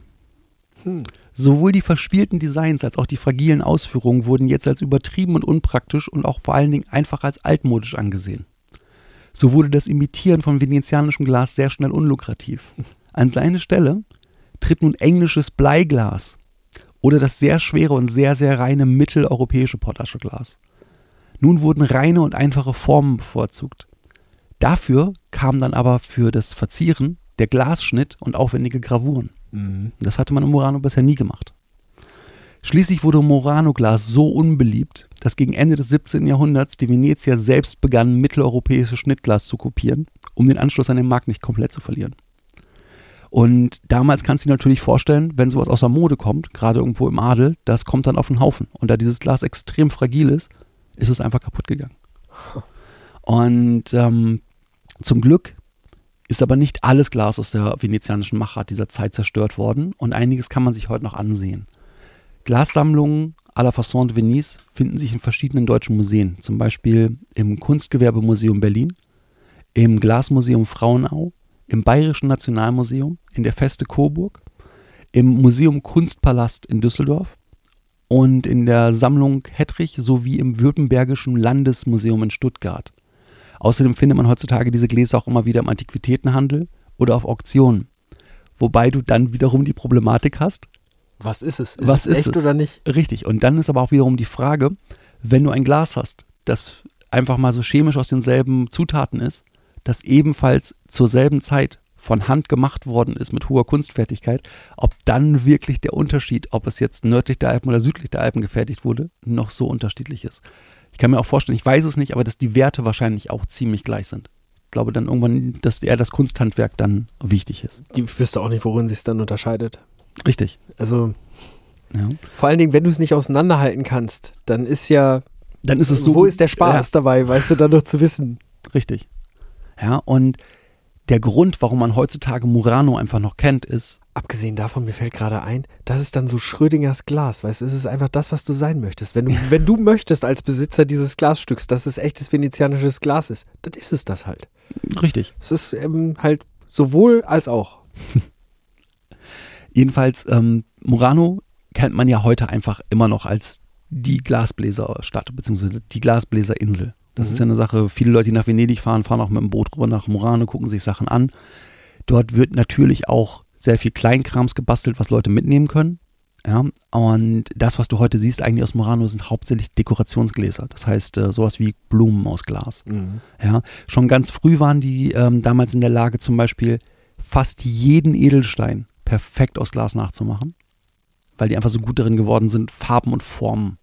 [SPEAKER 3] Hm.
[SPEAKER 1] Sowohl die verspielten Designs als auch die fragilen Ausführungen wurden jetzt als übertrieben und unpraktisch und auch vor allen Dingen einfach als altmodisch angesehen. So wurde das Imitieren von venezianischem Glas sehr schnell unlukrativ. An seine Stelle tritt nun englisches Bleiglas oder das sehr schwere und sehr, sehr reine mitteleuropäische Potascheglas. Nun wurden reine und einfache Formen bevorzugt. Dafür kam dann aber für das Verzieren der Glasschnitt und aufwendige Gravuren.
[SPEAKER 3] Mhm.
[SPEAKER 1] Das hatte man in Murano bisher nie gemacht. Schließlich wurde Murano-Glas so unbeliebt, dass gegen Ende des 17. Jahrhunderts die Venezier selbst begannen, mitteleuropäisches Schnittglas zu kopieren, um den Anschluss an den Markt nicht komplett zu verlieren. Und damals kannst du dir natürlich vorstellen, wenn sowas aus der Mode kommt, gerade irgendwo im Adel, das kommt dann auf den Haufen. Und da dieses Glas extrem fragil ist, ist es einfach kaputt gegangen. Und ähm, zum Glück ist aber nicht alles Glas aus der venezianischen Machart dieser Zeit zerstört worden und einiges kann man sich heute noch ansehen. Glassammlungen à la Façon de Venise finden sich in verschiedenen deutschen Museen, zum Beispiel im Kunstgewerbemuseum Berlin, im Glasmuseum Frauenau, im Bayerischen Nationalmuseum, in der Feste Coburg, im Museum Kunstpalast in Düsseldorf und in der Sammlung Hettrich sowie im Württembergischen Landesmuseum in Stuttgart. Außerdem findet man heutzutage diese Gläser auch immer wieder im Antiquitätenhandel oder auf Auktionen. Wobei du dann wiederum die Problematik hast,
[SPEAKER 3] Was ist es? Ist
[SPEAKER 1] Was
[SPEAKER 3] es
[SPEAKER 1] ist
[SPEAKER 3] echt
[SPEAKER 1] es?
[SPEAKER 3] oder nicht?
[SPEAKER 1] Richtig. Und dann ist aber auch wiederum die Frage, wenn du ein Glas hast, das einfach mal so chemisch aus denselben Zutaten ist, das ebenfalls zur selben Zeit von Hand gemacht worden ist mit hoher Kunstfertigkeit, ob dann wirklich der Unterschied, ob es jetzt nördlich der Alpen oder südlich der Alpen gefertigt wurde, noch so unterschiedlich ist. Ich kann mir auch vorstellen, ich weiß es nicht, aber dass die Werte wahrscheinlich auch ziemlich gleich sind. Ich glaube dann irgendwann, dass eher das Kunsthandwerk dann wichtig ist.
[SPEAKER 3] Ich wüsste auch nicht, worin sich dann unterscheidet.
[SPEAKER 1] Richtig.
[SPEAKER 3] Also
[SPEAKER 1] Ja.
[SPEAKER 3] vor allen Dingen, wenn du es nicht auseinanderhalten kannst, dann ist ja,
[SPEAKER 1] Dann ist es so.
[SPEAKER 3] wo ist der Spaß dabei, weißt du, dann noch zu wissen.
[SPEAKER 1] Richtig. Ja, und der Grund, warum man heutzutage Murano einfach noch kennt, ist,
[SPEAKER 3] Abgesehen davon, mir fällt gerade ein, das ist dann so Schrödingers Glas, weißt du, es ist einfach das, was du sein möchtest. Wenn du, wenn du möchtest als Besitzer dieses Glasstücks, dass es echtes venezianisches Glas ist, dann ist es das halt.
[SPEAKER 1] richtig.
[SPEAKER 3] Es ist ähm, halt sowohl als auch.
[SPEAKER 1] Jedenfalls, ähm, Murano kennt man ja heute einfach immer noch als die Glasbläserstadt, beziehungsweise die Glasbläserinsel. Das
[SPEAKER 3] Mhm.
[SPEAKER 1] ist ja eine Sache, viele Leute, die nach Venedig fahren, fahren auch mit dem Boot rüber nach Murano, gucken sich Sachen an. Dort wird natürlich auch sehr viel Kleinkrams gebastelt, was Leute mitnehmen können. Ja, und das, was du heute siehst, eigentlich aus Murano, sind hauptsächlich Dekorationsgläser. Das heißt, äh, sowas wie Blumen aus Glas. Ja, schon ganz früh waren die ähm, damals in der Lage, zum Beispiel fast jeden Edelstein perfekt aus Glas nachzumachen, weil die einfach so gut darin geworden sind, Farben und Formen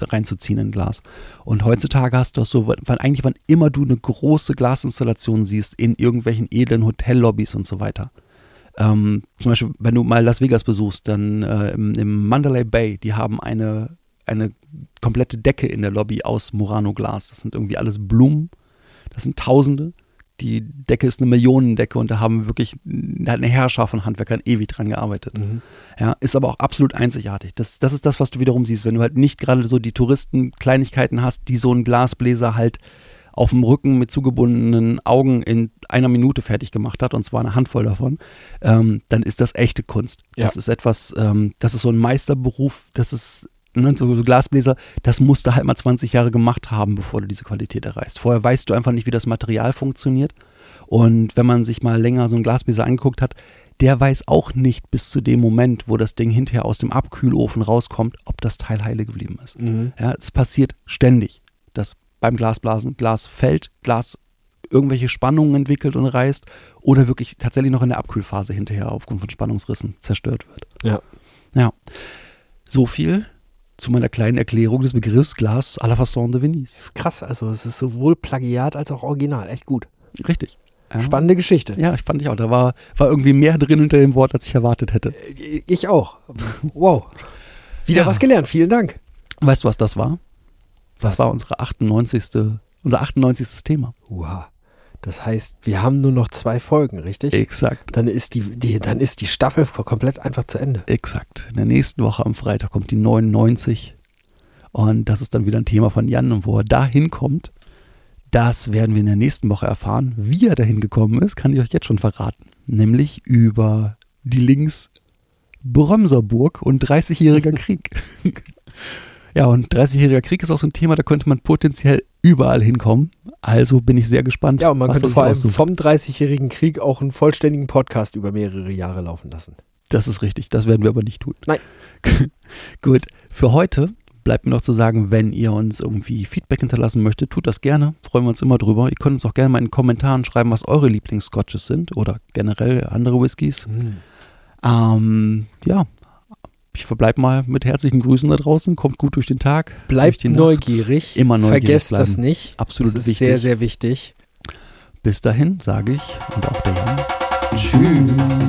[SPEAKER 1] reinzuziehen in Glas. Und heutzutage hast du das so, weil eigentlich wann immer du eine große Glasinstallation siehst in irgendwelchen edlen Hotellobbys und so weiter. Ähm, zum Beispiel, wenn du mal Las Vegas besuchst, dann äh, im, im Mandalay Bay, die haben eine, eine komplette Decke in der Lobby aus Murano-Glas. Das sind irgendwie alles Blumen. Das sind Tausende. Die Decke ist eine Millionendecke und da haben wirklich da hat eine Herrscher von Handwerkern ewig dran gearbeitet. Ja, ist aber auch absolut einzigartig. Das, das ist das, was du wiederum siehst, wenn du halt nicht gerade so die Touristen-Kleinigkeiten hast, die so ein Glasbläser halt auf dem Rücken mit zugebundenen Augen in einer Minute fertig gemacht hat, und zwar eine Handvoll davon, ähm, dann ist das echte Kunst.
[SPEAKER 3] Ja.
[SPEAKER 1] Das ist etwas, ähm, das ist so ein Meisterberuf, das ist ne, so Glasbläser, das musst du halt mal 20 Jahre gemacht haben, bevor du diese Qualität erreichst. Vorher weißt du einfach nicht, wie das Material funktioniert. Und wenn man sich mal länger so einen Glasbläser angeguckt hat, der weiß auch nicht bis zu dem Moment, wo das Ding hinterher aus dem Abkühlofen rauskommt, ob das Teil heile geblieben ist. Ja, es passiert ständig, dass beim Glasblasen Glas fällt, Glas irgendwelche Spannungen entwickelt und reißt oder wirklich tatsächlich noch in der Abkühlphase hinterher aufgrund von Spannungsrissen zerstört wird.
[SPEAKER 3] Ja.
[SPEAKER 1] Ja. So viel zu meiner kleinen Erklärung des Begriffs Glas à la façon de Venise.
[SPEAKER 3] Krass, also es ist sowohl Plagiat als auch Original. Echt gut.
[SPEAKER 1] Richtig. Ja.
[SPEAKER 3] Spannende Geschichte.
[SPEAKER 1] Ja, ich fand ich auch. Da war, war irgendwie mehr drin hinter dem Wort, als ich erwartet hätte.
[SPEAKER 3] Ich auch. Wow. Wieder
[SPEAKER 1] Ja.
[SPEAKER 3] was gelernt. Vielen Dank.
[SPEAKER 1] Weißt du, was das war? Das
[SPEAKER 3] Was?
[SPEAKER 1] war unsere 98. unser 98. Thema.
[SPEAKER 3] Uha. Das heißt, wir haben nur noch zwei Folgen, richtig?
[SPEAKER 1] Exakt.
[SPEAKER 3] Dann ist die, die, dann ist die Staffel komplett einfach zu Ende.
[SPEAKER 1] Exakt. In der nächsten Woche am Freitag kommt die 99. Und das ist dann wieder ein Thema von Jan. Und wo er da hinkommt, das werden wir in der nächsten Woche erfahren. Wie er dahin gekommen ist, kann ich euch jetzt schon verraten. Nämlich über die Links Brömserburg und 30-jähriger Krieg. Ja, und 30-jähriger Krieg ist auch so ein Thema, da könnte man potenziell überall hinkommen. Also bin ich sehr gespannt.
[SPEAKER 3] Ja, und man könnte vor allem
[SPEAKER 1] aussucht.
[SPEAKER 3] vom 30-jährigen Krieg auch einen vollständigen Podcast über mehrere Jahre laufen lassen.
[SPEAKER 1] Das ist richtig, das werden wir aber nicht tun.
[SPEAKER 3] Nein.
[SPEAKER 1] Gut, für heute bleibt mir noch zu sagen, wenn ihr uns irgendwie Feedback hinterlassen möchtet, tut das gerne. Freuen wir uns immer drüber. Ihr könnt uns auch gerne mal in den Kommentaren schreiben, was eure Lieblingsscotches sind oder generell andere Whiskys. Ähm, ja, ich verbleibe mal mit herzlichen Grüßen da draußen. Kommt gut durch den Tag.
[SPEAKER 3] Bleibt
[SPEAKER 1] Nacht.
[SPEAKER 3] neugierig.
[SPEAKER 1] Immer neugierig
[SPEAKER 3] Vergesst
[SPEAKER 1] bleiben.
[SPEAKER 3] das nicht.
[SPEAKER 1] Absolut
[SPEAKER 3] das ist
[SPEAKER 1] wichtig.
[SPEAKER 3] sehr, sehr wichtig.
[SPEAKER 1] Bis dahin sage ich und auch der Jan.
[SPEAKER 2] Tschüss.